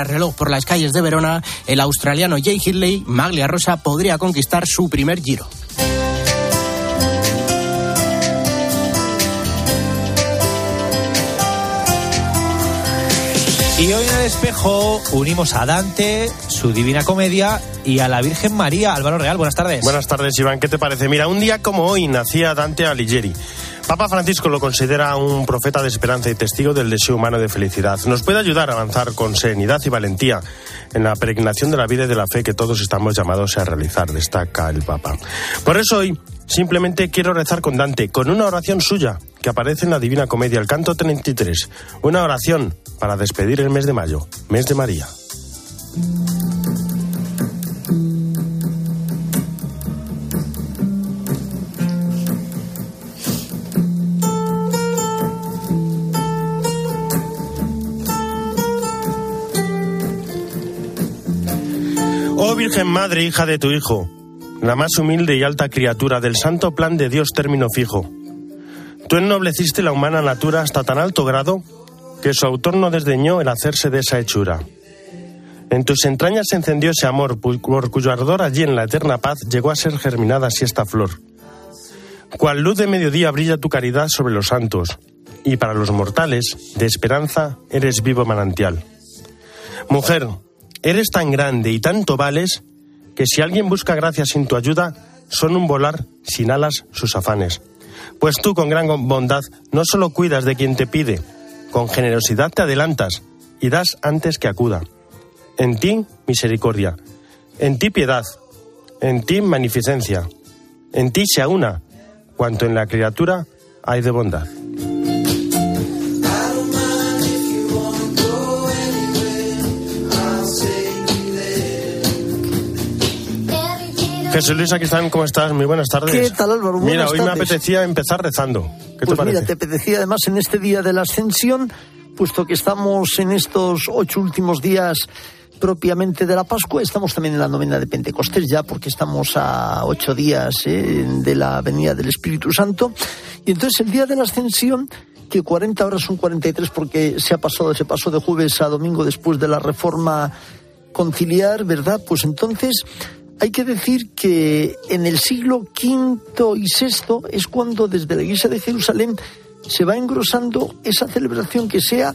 contrarreloj por las calles de Verona, el australiano Jay Hindley, Maglia Rosa, podría conquistar su primer giro. Y hoy en el espejo unimos a Dante, su Divina Comedia y a la Virgen María. Álvaro Real, buenas tardes. Buenas tardes, Iván. ¿Qué te parece? Mira, un día como hoy nacía Dante Alighieri. Papa Francisco lo considera un profeta de esperanza y testigo del deseo humano de felicidad. Nos puede ayudar a avanzar con serenidad y valentía en la peregrinación de la vida y de la fe que todos estamos llamados a realizar, destaca el Papa. Por eso hoy simplemente quiero rezar con Dante, con una oración suya que aparece en la Divina Comedia, el canto 33. Una oración para despedir el mes de mayo, mes de María. Virgen Madre, hija de tu Hijo, la más humilde y alta criatura del santo plan de Dios término fijo. Tú ennobleciste la humana natura hasta tan alto grado que su autor no desdeñó el hacerse de esa hechura. En tus entrañas se encendió ese amor, por cuyo ardor allí en la eterna paz llegó a ser germinada así esta flor. Cual luz de mediodía brilla tu caridad sobre los santos, y para los mortales, de esperanza, eres vivo manantial. Mujer, Eres tan grande y tanto vales que si alguien busca gracia sin tu ayuda, son un volar sin alas sus afanes. Pues tú con gran bondad no solo cuidas de quien te pide, con generosidad te adelantas y das antes que acuda. En ti misericordia, en ti piedad, en ti magnificencia, en ti se aúna cuanto en la criatura hay de bondad. Jesús Luis, aquí están, ¿cómo estás? Muy buenas tardes. ¿Qué tal, Álvaro? Buenas Mira, hoy tardes. me apetecía empezar rezando. ¿Qué pues te parece? mira, te apetecía además en este día de la Ascensión, puesto que estamos en estos ocho últimos días propiamente de la Pascua, estamos también en la novena de Pentecostés ya, porque estamos a ocho días ¿eh? de la venida del Espíritu Santo. Y entonces el día de la Ascensión, que 40 horas son 43 porque se ha pasado, se pasó de jueves a domingo después de la reforma conciliar, ¿verdad? Pues entonces hay que decir que en el siglo V y VI es cuando desde la Iglesia de Jerusalén se va engrosando esa celebración que sea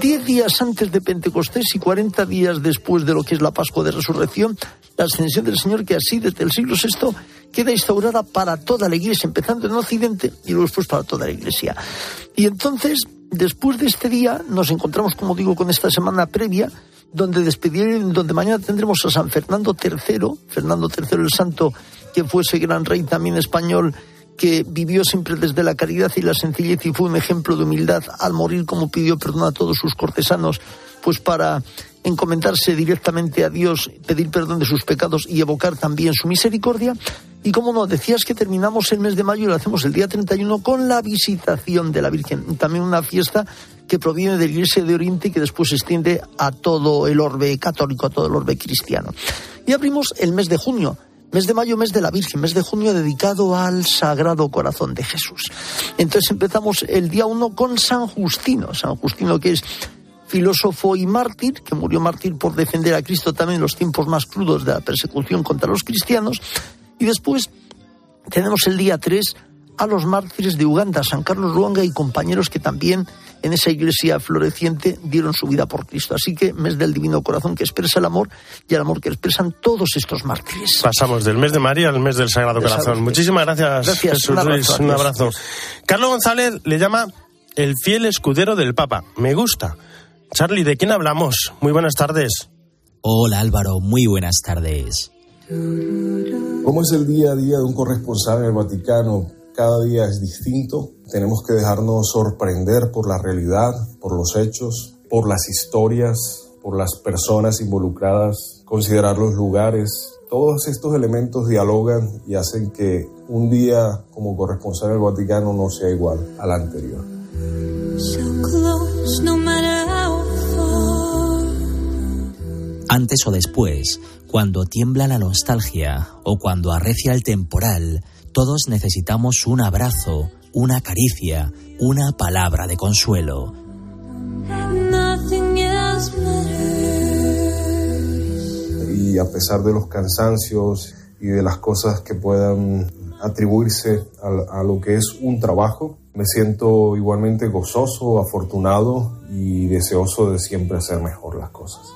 10 días antes de Pentecostés y 40 días después de lo que es la Pascua de Resurrección, la ascensión del Señor, que así desde el siglo VI queda instaurada para toda la Iglesia, empezando en Occidente y luego después para toda la Iglesia. Y entonces, después de este día, nos encontramos, como digo, con esta semana previa, donde despedir, donde mañana tendremos a San Fernando III, Fernando III el Santo, que fue ese gran rey también español que vivió siempre desde la caridad y la sencillez y fue un ejemplo de humildad al morir como pidió perdón a todos sus cortesanos, pues para encomendarse directamente a Dios, pedir perdón de sus pecados y evocar también su misericordia. Y como no, decías que terminamos el mes de mayo y lo hacemos el día 31 con la visitación de la Virgen, también una fiesta que proviene de la Iglesia de Oriente y que después se extiende a todo el orbe católico, a todo el orbe cristiano. Y abrimos el mes de junio, Mes de mayo, mes de la Virgen, mes de junio dedicado al Sagrado Corazón de Jesús. Entonces empezamos el día 1 con San Justino. San Justino que es filósofo y mártir, que murió mártir por defender a Cristo también en los tiempos más crudos de la persecución contra los cristianos. Y después tenemos el día 3 a los mártires de Uganda, San Carlos Luanga y compañeros que también en esa iglesia floreciente dieron su vida por Cristo. Así que mes del Divino Corazón que expresa el amor y el amor que expresan todos estos mártires. Pasamos del mes de María al mes del Sagrado Corazón. sabes. Muchísimas gracias, Gracias, Jesús un abrazo, Luis. Un abrazo. Carlos González le llama el fiel escudero del Papa. Me gusta. Charlie, ¿de quién hablamos? Muy buenas tardes. Hola Álvaro, muy buenas tardes. ¿Cómo es el día a día de un corresponsal en el Vaticano? Cada día es distinto. Tenemos que dejarnos sorprender por la realidad, por los hechos, por las historias, por las personas involucradas, considerar los lugares. Todos estos elementos dialogan y hacen que un día como corresponsal en el Vaticano no sea igual al anterior. Antes o después, cuando tiembla la nostalgia o cuando arrecia el temporal, todos necesitamos un abrazo, una caricia, una palabra de consuelo. Y a pesar de los cansancios y de las cosas que puedan atribuirse a, a lo que es un trabajo, me siento igualmente gozoso, afortunado y deseoso de siempre hacer mejor las cosas.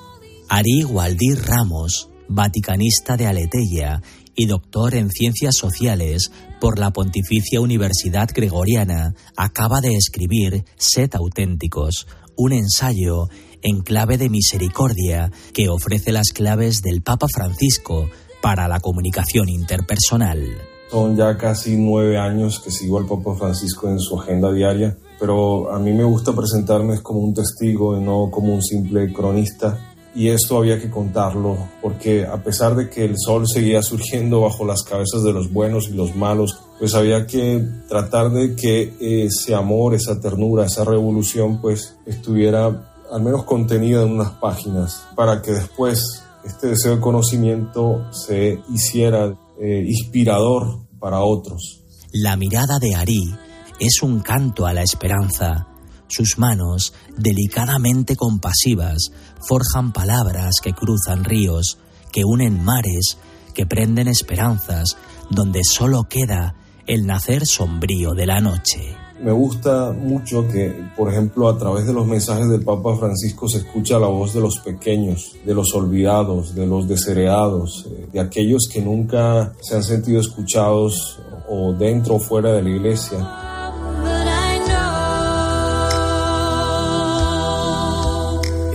Ari Waldir Ramos, vaticanista de Aleteia y doctor en Ciencias Sociales por la Pontificia Universidad Gregoriana, acaba de escribir Set Auténticos, un ensayo en clave de misericordia que ofrece las claves del Papa Francisco para la comunicación interpersonal. Son ya casi nueve años que sigo al Papa Francisco en su agenda diaria, pero a mí me gusta presentarme como un testigo y no como un simple cronista y esto había que contarlo, porque a pesar de que el sol seguía surgiendo bajo las cabezas de los buenos y los malos, pues había que tratar de que ese amor, esa ternura, esa revolución, pues estuviera al menos contenida en unas páginas, para que después este deseo de conocimiento se hiciera eh, inspirador para otros. La mirada de Ari es un canto a la esperanza sus manos, delicadamente compasivas, forjan palabras que cruzan ríos, que unen mares, que prenden esperanzas, donde solo queda el nacer sombrío de la noche. Me gusta mucho que, por ejemplo, a través de los mensajes del Papa Francisco se escucha la voz de los pequeños, de los olvidados, de los desheredados, eh, de aquellos que nunca se han sentido escuchados o dentro o fuera de la iglesia.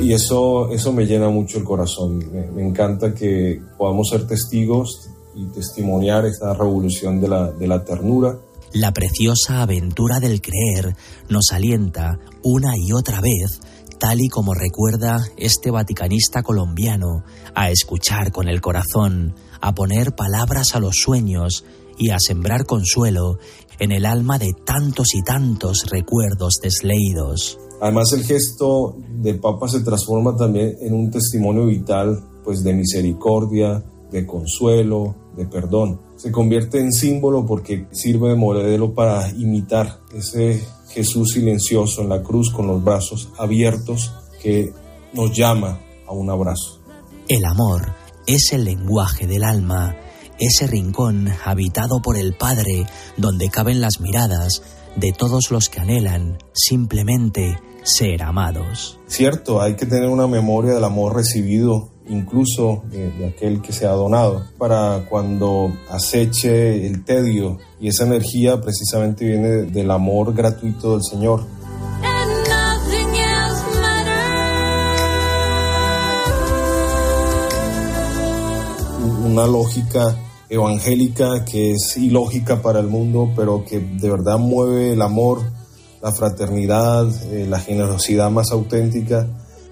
Y eso, eso me llena mucho el corazón. Me, encanta que podamos ser testigos y testimoniar esta revolución de la, de la ternura. La preciosa aventura del creer nos alienta una y otra vez, tal y como recuerda este vaticanista colombiano, a escuchar con el corazón, a poner palabras a los sueños y a sembrar consuelo en el alma de tantos y tantos recuerdos desleídos. Además el gesto del Papa se transforma también en un testimonio vital pues de misericordia, de consuelo, de perdón. Se convierte en símbolo porque sirve de modelo para imitar ese Jesús silencioso en la cruz con los brazos abiertos que nos llama a un abrazo. El amor es el lenguaje del alma, ese rincón habitado por el Padre donde caben las miradas de todos los que anhelan simplemente ser amados. Cierto, hay que tener una memoria del amor recibido incluso de, aquel que se ha donado, para cuando aceche el tedio y esa energía precisamente viene del amor gratuito del Señor. Una lógica evangélica que es ilógica para el mundo, pero que de verdad mueve el amor la fraternidad, eh, la generosidad más auténtica.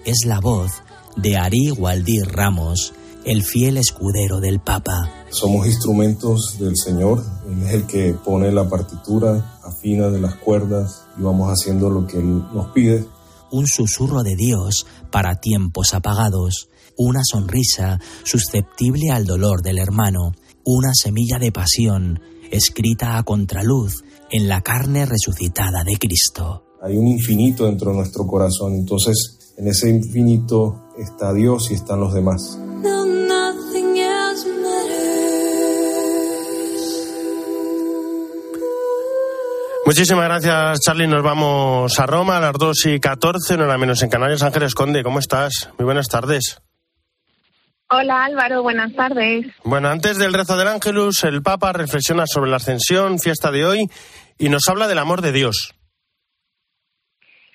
Es la voz de Ari Waldir Ramos, el fiel escudero del Papa. Somos instrumentos del Señor, Él es el que pone la partitura, afina de las cuerdas y vamos haciendo lo que Él nos pide. Un susurro de Dios para tiempos apagados, una sonrisa susceptible al dolor del hermano, una semilla de pasión escrita a contraluz en la carne resucitada de Cristo. Hay un infinito dentro de nuestro corazón, entonces en ese infinito está Dios y están los demás. Muchísimas gracias, Charlie. Nos vamos a Roma a las 2 y 14, no era menos en Canarias. Ángeles Conde, ¿cómo estás? Muy buenas tardes. Hola Álvaro, buenas tardes. Bueno, antes del rezo del Ángelus, el Papa reflexiona sobre la ascensión, fiesta de hoy, y nos habla del amor de Dios.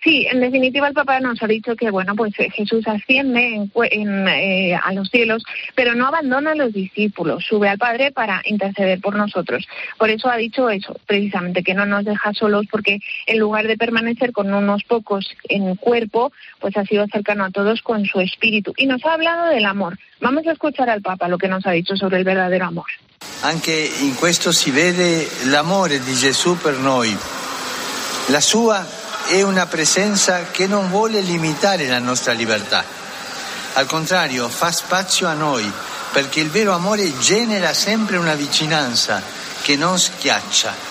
Sí, en definitiva el Papa nos ha dicho que bueno, pues eh, Jesús asciende eh, a los cielos, pero no abandona a los discípulos, sube al Padre para interceder por nosotros. Por eso ha dicho eso, precisamente que no nos deja solos, porque en lugar de permanecer con unos pocos en cuerpo, pues ha sido cercano a todos con su espíritu y nos ha hablado del amor. Vamos a escuchar al Papa lo que nos ha dicho sobre el verdadero amor. Anche in questo si vede l'amore di Gesù per noi. La sua è una presenza che non vuole limitare la nostra libertà. Al contrario, fa spazio a noi, perché il vero amore genera sempre una vicinanza che non schiaccia.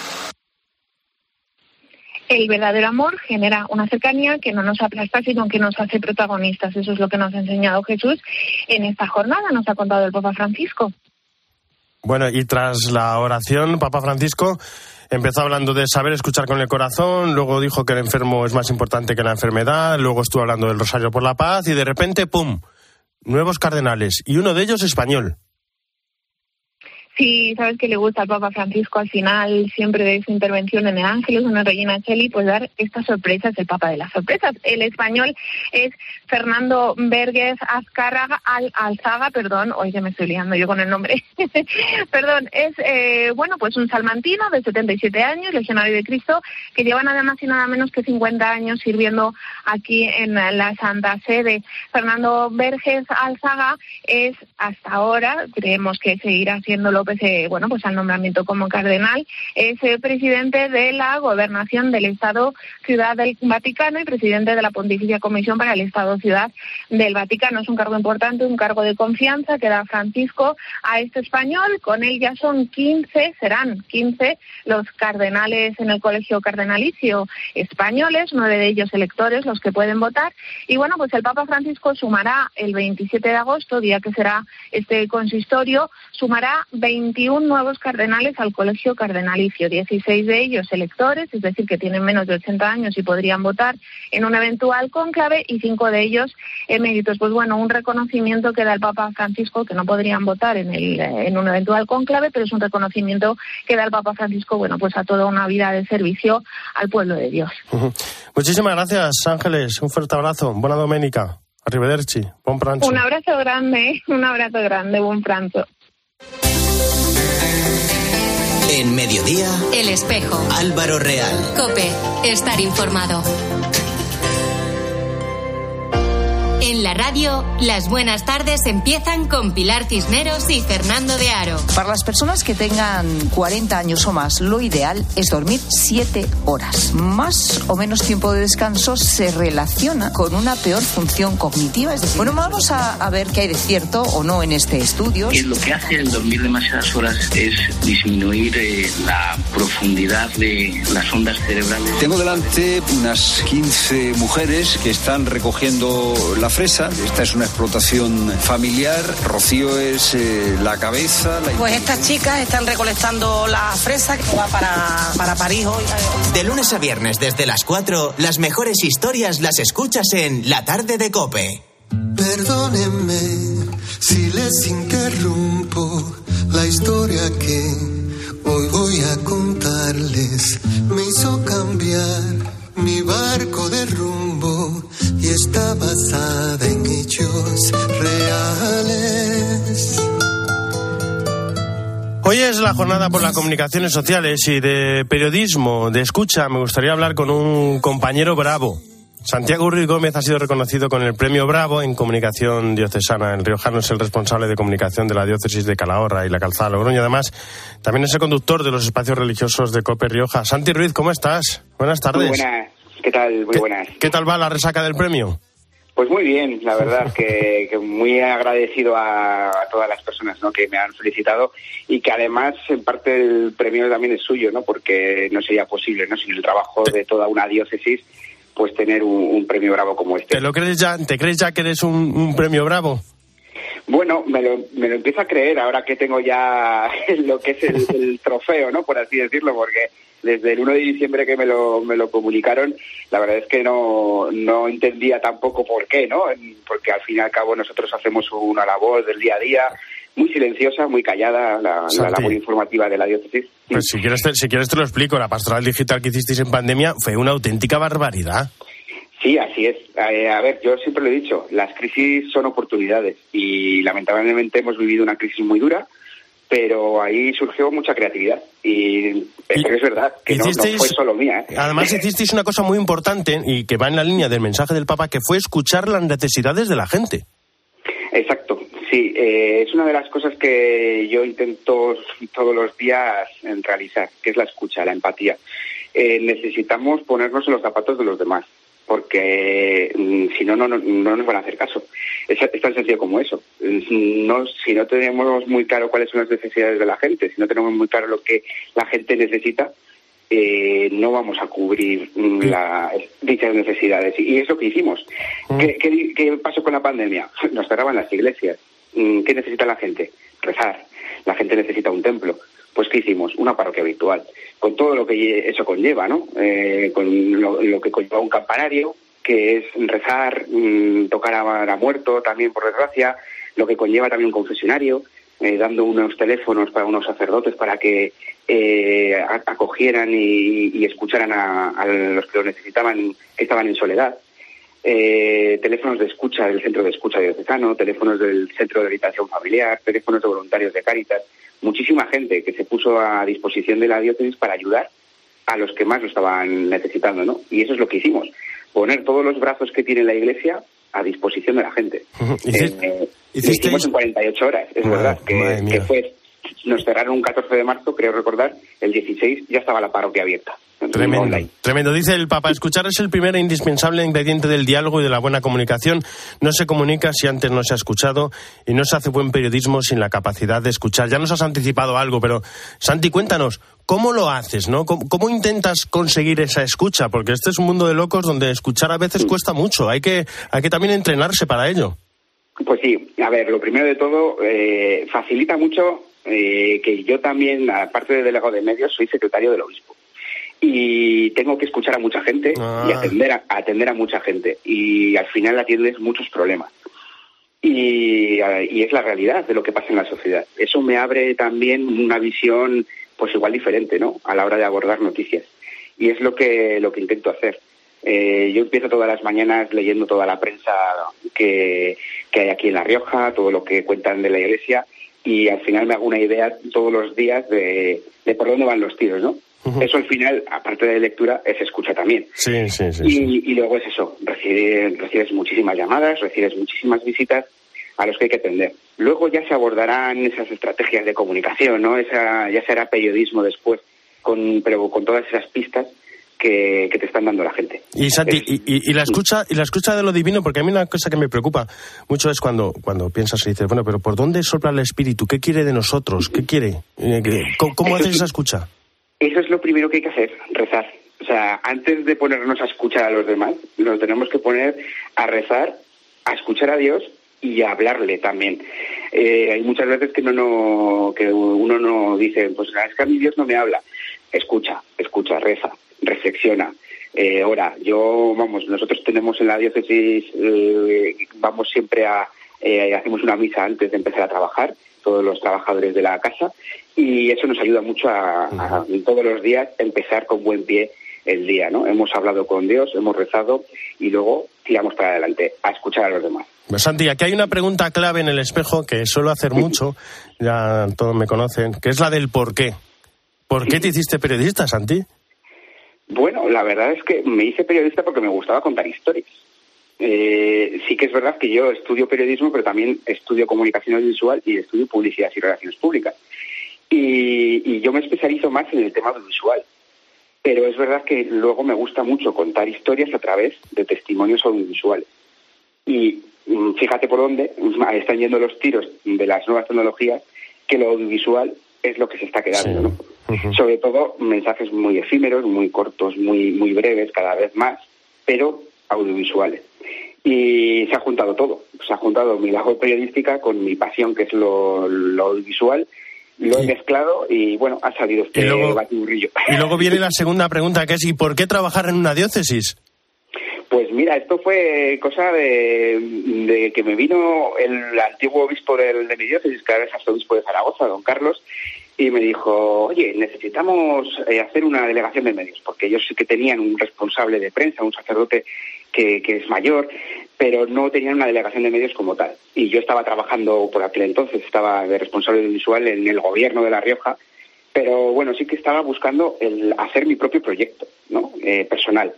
el verdadero amor genera una cercanía que no nos aplasta, sino que nos hace protagonistas. Eso es lo que nos ha enseñado Jesús en esta jornada, nos ha contado el Papa Francisco. Bueno, y tras la oración, Papa Francisco empezó hablando de saber escuchar con el corazón, luego dijo que el enfermo es más importante que la enfermedad, luego estuvo hablando del Rosario por la Paz y de repente, ¡pum!, nuevos cardenales y uno de ellos español. Sí, sabes que le gusta al Papa Francisco al final siempre de su intervención en el Ángelus, una Regina Cheli, pues dar estas sorpresas, el Papa de las sorpresas. El español es Fernando Vergues Azcárraga al Alzaga, perdón, hoy ya me estoy liando yo con el nombre. perdón, es eh, bueno, pues un salmantino de 77 años, legionario de Cristo, que lleva nada más y nada menos que 50 años sirviendo aquí en la Santa Sede. Fernando Verges Alzaga es hasta ahora, creemos que seguirá haciéndolo pese bueno, pues al nombramiento como cardenal, es el presidente de la gobernación del Estado Ciudad del Vaticano y presidente de la Pontificia Comisión para el Estado Ciudad del Vaticano. Es un cargo importante, un cargo de confianza que da Francisco a este español. Con él ya son 15, serán 15 los cardenales en el Colegio Cardenalicio españoles, nueve de ellos electores, los que pueden votar. Y bueno, pues el Papa Francisco sumará el 27 de agosto, día que será este consistorio, sumará 21 nuevos cardenales al colegio cardenalicio, 16 de ellos electores, es decir, que tienen menos de 80 años y podrían votar en un eventual cónclave, y cinco de ellos eméritos. Pues bueno, un reconocimiento que da el Papa Francisco, que no podrían votar en, el, en un eventual cónclave, pero es un reconocimiento que da el Papa Francisco, bueno, pues a toda una vida de servicio al pueblo de Dios. Muchísimas gracias, Ángeles. Un fuerte abrazo. Buena doménica. Arrivederci. Buen pranzo. Un abrazo grande, un abrazo grande, buen pranzo. En mediodía, El espejo. Álvaro Real. Cope. Estar informado. En la radio, las buenas tardes empiezan con Pilar Cisneros y Fernando de Aro. Para las personas que tengan 40 años o más, lo ideal es dormir 7 horas. Más o menos tiempo de descanso se relaciona con una peor función cognitiva. Es decir, bueno, vamos a, a ver qué hay de cierto o no en este estudio. Y lo que hace el dormir demasiadas horas es disminuir eh, la profundidad de las ondas cerebrales. Tengo delante unas 15 mujeres que están recogiendo la Esta es una explotación familiar. Rocío es eh, la cabeza. La... Pues estas chicas están recolectando la fresa que va para, para París hoy. De lunes a viernes desde las 4, las mejores historias las escuchas en La Tarde de Cope. Perdónenme si les interrumpo la historia que hoy voy a contarles. Me hizo cambiar mi barco de rumbo y está basada en hechos reales. Hoy es la jornada por las comunicaciones sociales y de periodismo, de escucha. Me gustaría hablar con un compañero bravo. Santiago Ruiz Gómez ha sido reconocido con el premio Bravo en comunicación diocesana. El riojano es el responsable de comunicación de la diócesis de Calahorra y la Calzada de Logroño. Además, también es el conductor de los espacios religiosos de Cope Rioja. Santi Ruiz, ¿cómo estás? Buenas tardes. Muy buenas. ¿Qué tal? Muy buenas. ¿Qué tal va la resaca del premio? Pues muy bien, la verdad que, que muy agradecido a, a todas las personas ¿no? que me han felicitado y que además en parte el premio también es suyo, ¿no? porque no sería posible ¿no? sin el trabajo de toda una diócesis pues tener un, un premio bravo como este. ¿Te lo crees ya? ¿Te crees ya que eres un, un premio bravo? Bueno, me lo, me lo empiezo a creer ahora que tengo ya lo que es el, el trofeo, ¿no? Por así decirlo, porque desde el 1 de diciembre que me lo, me lo comunicaron, la verdad es que no, no entendía tampoco por qué, ¿no? Porque al fin y al cabo nosotros hacemos una labor del día a día muy silenciosa, muy callada, la, la labor informativa de la diócesis. Pues si quieres, te, si quieres te lo explico. La pastoral digital que hicisteis en pandemia fue una auténtica barbaridad. Sí, así es. Eh, a ver, yo siempre lo he dicho, las crisis son oportunidades y lamentablemente hemos vivido una crisis muy dura, pero ahí surgió mucha creatividad y, pero es verdad que no, fue solo mía. ¿eh? Además hicisteis una cosa muy importante y que va en la línea del mensaje del Papa, que fue escuchar las necesidades de la gente. Sí, eh, es una de las cosas que yo intento todos los días realizar, que es la escucha, la empatía. Eh, necesitamos ponernos en los zapatos de los demás, porque mm, si no, no, no, no nos van a hacer caso. Es, es tan sencillo como eso. Mm, No, si no tenemos muy claro cuáles son las necesidades de la gente, si no tenemos muy claro lo que la gente necesita, eh, no vamos a cubrir mm, la- dichas necesidades. Y es lo que hicimos. ¿Qué, qué, qué pasó con la pandemia? Nos cerraban las iglesias. Mm, ¿Qué necesita la gente? Rezar. La gente necesita un templo. Pues ¿qué hicimos? Una parroquia virtual. Con todo lo que eso conlleva, ¿no? Eh, con lo, que conlleva un campanario, que es rezar, mm, tocar a, muerto también, por desgracia, lo que conlleva también un confesionario, eh, dando unos teléfonos para unos sacerdotes para que eh, acogieran y, y escucharan a, a los que lo necesitaban, que estaban en soledad. Eh, teléfonos de escucha del centro de escucha diocesano, teléfonos del centro de habitación familiar, teléfonos de voluntarios de Cáritas, muchísima gente que se puso a disposición de la diócesis para ayudar a los que más lo estaban necesitando, ¿no? Y eso es lo que hicimos, poner todos los brazos que tiene la Iglesia a disposición de la gente. Eh, lo hicimos en 48 horas, es Madre- verdad, que, que fue, nos cerraron un 14 de marzo, creo recordar, el 16 ya estaba la parroquia abierta. Tremendo, tremendo. Dice el Papa, escuchar es el primer e indispensable ingrediente del diálogo y de la buena comunicación. No se comunica si antes no se ha escuchado y no se hace buen periodismo sin la capacidad de escuchar. Ya nos has anticipado algo, pero Santi, cuéntanos, ¿cómo lo haces? ¿no? ¿Cómo, cómo intentas conseguir esa escucha? Porque este es un mundo de locos donde escuchar a veces cuesta mucho. Hay que, hay que también entrenarse para ello. Pues sí, a ver, lo primero de todo, eh, facilita mucho eh, que yo también, aparte de delegado de medios, soy secretario del obispo. Y tengo que escuchar a mucha gente y Ah. atender a, atender a mucha gente. Y al final atiendes muchos problemas. Y, eh, y es la realidad de lo que pasa en la sociedad. Eso me abre también una visión, pues igual diferente, ¿no? A la hora de abordar noticias. Y es lo que, lo que intento hacer. Eh, yo empiezo todas las mañanas leyendo toda la prensa que, que hay aquí en La Rioja, todo lo que cuentan de la iglesia, y al final me hago una idea todos los días de, de por dónde van los tiros, ¿no? Eso al final, aparte de lectura, es escucha también. Sí, sí, sí. Y, y luego es eso, recibir- recibes muchísimas llamadas, recibes muchísimas visitas a los que hay que atender. Luego ya se abordarán esas estrategias de comunicación, ¿no? Esa, ya será periodismo después, con, pero con todas esas pistas que, que te están dando la gente. Y Santi, y, y- y la escucha y la escucha de lo divino, porque a mí una cosa que me preocupa mucho es cuando, cuando piensas y dices, bueno, pero ¿por dónde sopla el espíritu? ¿Qué quiere de nosotros? ¿Qué quiere? Eh, que- ¿Cómo, cómo haces esa escucha? Eso es lo primero que hay que hacer, rezar. O sea, antes de ponernos a escuchar a los demás, nos tenemos que poner a rezar, a escuchar a Dios y a hablarle también. Eh, hay muchas veces que no, no que uno no dice, pues es que a mí Dios no me habla. Escucha, escucha, reza, reflexiona. Eh, ora, yo, vamos, nosotros tenemos en la diócesis, eh, vamos siempre a, eh, hacemos una misa antes de empezar a trabajar, todos los trabajadores de la casa, y eso nos ayuda mucho a, a todos los días empezar con buen pie el día, ¿no? Hemos hablado con Dios, hemos rezado y luego tiramos para adelante a escuchar a los demás. Pues, Santi, aquí hay una pregunta clave en el espejo que suelo hacer mucho, ya todos me conocen, que es la del por qué. ¿Por qué te hiciste periodista, Santi? Bueno, la verdad es que me hice periodista porque me gustaba contar historias. Eh, sí que es verdad que yo estudio periodismo, pero también estudio comunicación audiovisual y estudio publicidad y relaciones públicas. Y, y yo me especializo más en el tema audiovisual. Pero es verdad que luego me gusta mucho contar historias a través de testimonios audiovisuales. Y mm, fíjate por dónde están yendo los tiros de las nuevas tecnologías, que lo audiovisual es lo que se está quedando, ¿no? Sobre todo mensajes muy efímeros, muy cortos, muy, muy breves, cada vez más, pero audiovisuales. Y se ha juntado todo. Se ha juntado mi labor periodística con mi pasión, que es lo, lo audiovisual. Lo he mezclado y, bueno, ha salido este Y luego- batiburrillo. Y luego viene la segunda pregunta, que es ¿y por qué trabajar en una diócesis? Pues mira, esto fue cosa de, de que me vino el antiguo obispo del, de mi diócesis, que ahora es arzobispo de Zaragoza, don Carlos, y me dijo, oye, necesitamos eh, hacer una delegación de medios, porque ellos sí que tenían un responsable de prensa, un sacerdote que, que es mayor, pero no tenían una delegación de medios como tal. Y yo estaba trabajando por aquel entonces, estaba de responsable visual en el gobierno de La Rioja, pero bueno, sí que estaba buscando el hacer mi propio proyecto, ¿no? Eh, personal.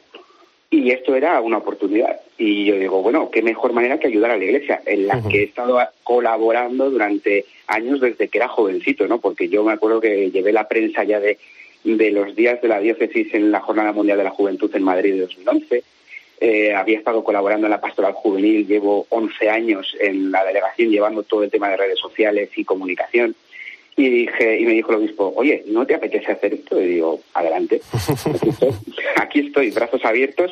Y esto era una oportunidad. Y yo digo, bueno, qué mejor manera que ayudar a la iglesia, en la que he estado colaborando durante años desde que era jovencito, ¿no? Porque yo me acuerdo que llevé la prensa ya de, de los días de la diócesis en la Jornada Mundial de la Juventud en Madrid de 2011. Eh, había estado colaborando en la pastoral juvenil, llevo 11 años en la delegación llevando todo el tema de redes sociales y comunicación. Y dije, y me dijo el obispo, oye, ¿no te apetece hacer esto? Y digo, adelante. Aquí estoy, brazos abiertos,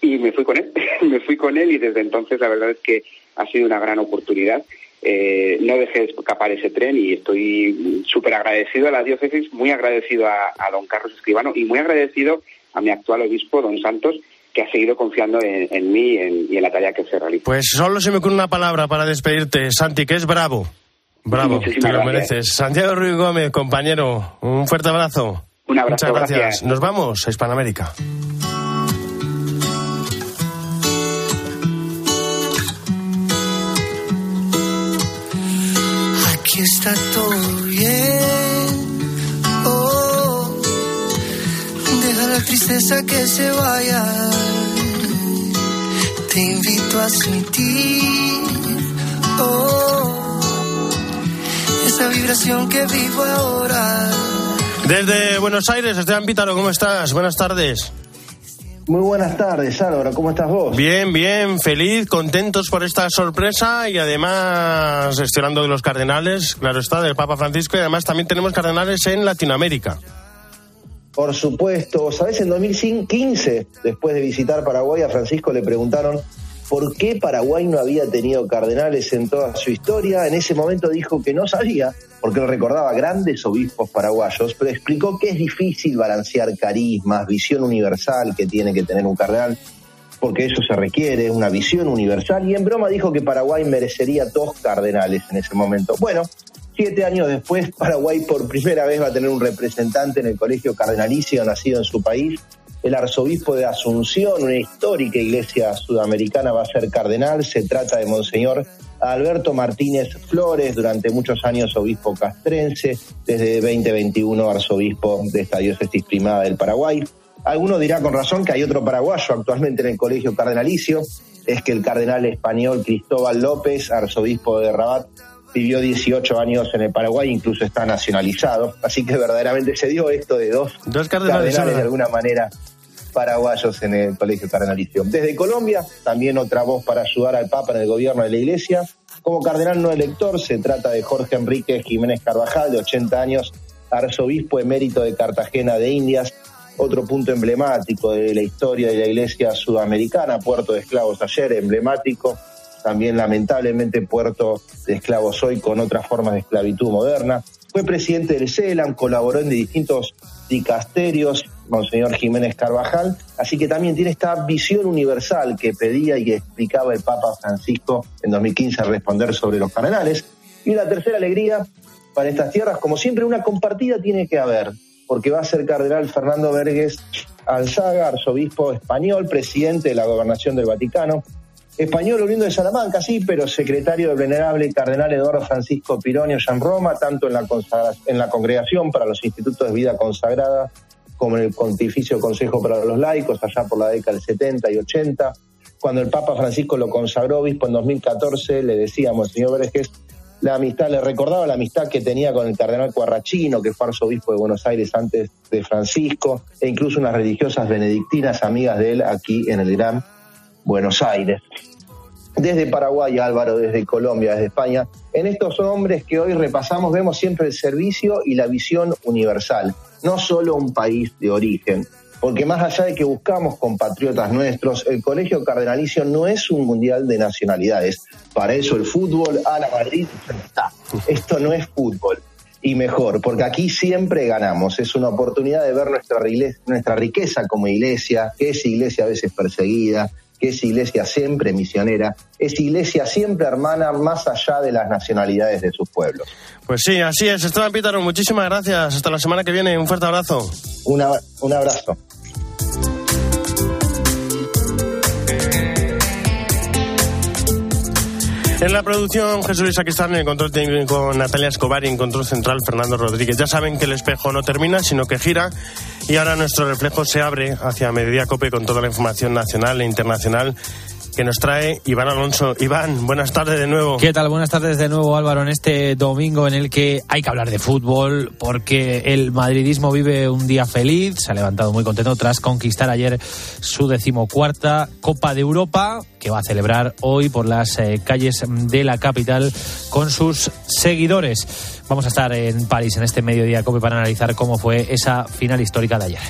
y me fui con él. me fui con él y desde entonces la verdad es que ha sido una gran oportunidad. Eh, no dejé escapar ese tren y estoy súper agradecido a la diócesis, muy agradecido a, a don Carlos Escribano y muy agradecido a mi actual obispo, don Santos, que ha seguido confiando en, en mí en- y en la tarea que se realiza. Pues solo se me ocurre una palabra para despedirte, Santi, que es bravo. Bravo, te lo gracias. mereces. Santiago Ruiz Gómez, compañero, un fuerte abrazo. Un abrazo, Muchas gracias. gracias. Nos vamos a Hispanoamérica. Aquí está todo bien. Oh, deja la tristeza que se vaya. Te invito a sentir. Oh, esa vibración que vivo ahora. Desde Buenos Aires, Esteban Pítaro, ¿cómo estás? Buenas tardes. Muy buenas tardes, Álvaro. ¿Cómo estás vos? Bien, bien, feliz, contentos por esta sorpresa y además estoy hablando de los cardenales, claro está, del Papa Francisco y además también tenemos cardenales en Latinoamérica. Por supuesto. ¿Sabés? En 2015, después de visitar Paraguay, a Francisco le preguntaron por qué Paraguay no había tenido cardenales en toda su historia. En ese momento dijo que no sabía, porque él recordaba grandes obispos paraguayos, pero explicó que es difícil balancear carismas, visión universal que tiene que tener un cardenal, porque eso se requiere, una visión universal. Y en broma dijo que Paraguay merecería dos cardenales en ese momento. Bueno, Siete años después, Paraguay por primera vez va a tener un representante en el Colegio Cardenalicio nacido en su país. El arzobispo de Asunción, una histórica iglesia sudamericana, va a ser cardenal. Se trata de Monseñor Alberto Martínez Flores, durante muchos años obispo castrense, desde 2021 arzobispo de esta diócesis primada del Paraguay. Alguno dirá con razón que hay otro paraguayo actualmente en el Colegio Cardenalicio, es que el cardenal español Cristóbal López, arzobispo de Rabat, vivió 18 años en el Paraguay, incluso está nacionalizado. Así que verdaderamente se dio esto de dos, Dos cardenales, de alguna manera paraguayos en el Colegio Cardenalicio. Desde Colombia, también otra voz para ayudar al Papa en el gobierno de la Iglesia. Como cardenal no elector, se trata de Jorge Enrique Jiménez Carvajal, de 80 años, arzobispo emérito de Cartagena de Indias, otro punto emblemático de la historia de la Iglesia sudamericana, puerto de esclavos ayer, emblemático, también lamentablemente puerto de esclavos hoy con otras formas de esclavitud moderna. Fue presidente del CELAM, colaboró en distintos dicasterios, Monseñor Jiménez Carvajal, así que también tiene esta visión universal que pedía y explicaba el Papa Francisco en 2015 al responder sobre los cardenales. Y la tercera alegría para estas tierras, como siempre, una compartida tiene que haber, porque va a ser cardenal Fernando Verges Alzaga, arzobispo español, presidente de la gobernación del Vaticano, español oriundo de Salamanca, sí, pero secretario del venerable cardenal Eduardo Francisco Pironio ya en Roma, tanto en la, en la congregación para los institutos de vida consagrada como en el Pontificio Consejo para los Laicos, allá por la década del 70 y 80. Cuando el Papa Francisco lo consagró obispo en 2014, le decíamos, señor Verges, la amistad, le recordaba la amistad que tenía con el cardenal Cuarrachino, que fue arzobispo de Buenos Aires antes de Francisco, e incluso unas religiosas benedictinas amigas de él aquí en el Gran Buenos Aires. Desde Paraguay, Álvaro, desde Colombia, desde España, en estos hombres que hoy repasamos vemos siempre el servicio y la visión universal, no solo un país de origen, porque más allá de que buscamos compatriotas nuestros, el Colegio Cardenalicio no es un mundial de nacionalidades. Para eso el fútbol a la Madrid está. Esto no es fútbol. Y mejor, porque aquí siempre ganamos. Es una oportunidad de ver nuestra, nuestra riqueza como iglesia, que es iglesia a veces perseguida, que es iglesia siempre misionera, es iglesia siempre hermana más allá de las nacionalidades de sus pueblos. Pues sí, así es. Esteban Pítaro, muchísimas gracias. Hasta la semana que viene. Un fuerte abrazo. Una- un abrazo. En la producción, Jesús Luis Aquistán, en el control técnico Natalia Escobar y en control central Fernando Rodríguez. Ya saben que el espejo no termina, sino que gira y ahora nuestro reflejo se abre hacia Mediodía Cope con toda la información nacional e internacional que nos trae Iván Alonso. Iván, buenas tardes de nuevo. ¿Qué tal? Buenas tardes de nuevo, Álvaro, en este domingo en el que hay que hablar de fútbol porque el madridismo vive un día feliz, se ha levantado muy contento tras conquistar ayer su decimocuarta Copa de Europa que va a celebrar hoy por las eh, calles de la capital con sus seguidores. Vamos a estar en París en este mediodía COPE para analizar cómo fue esa final histórica de ayer.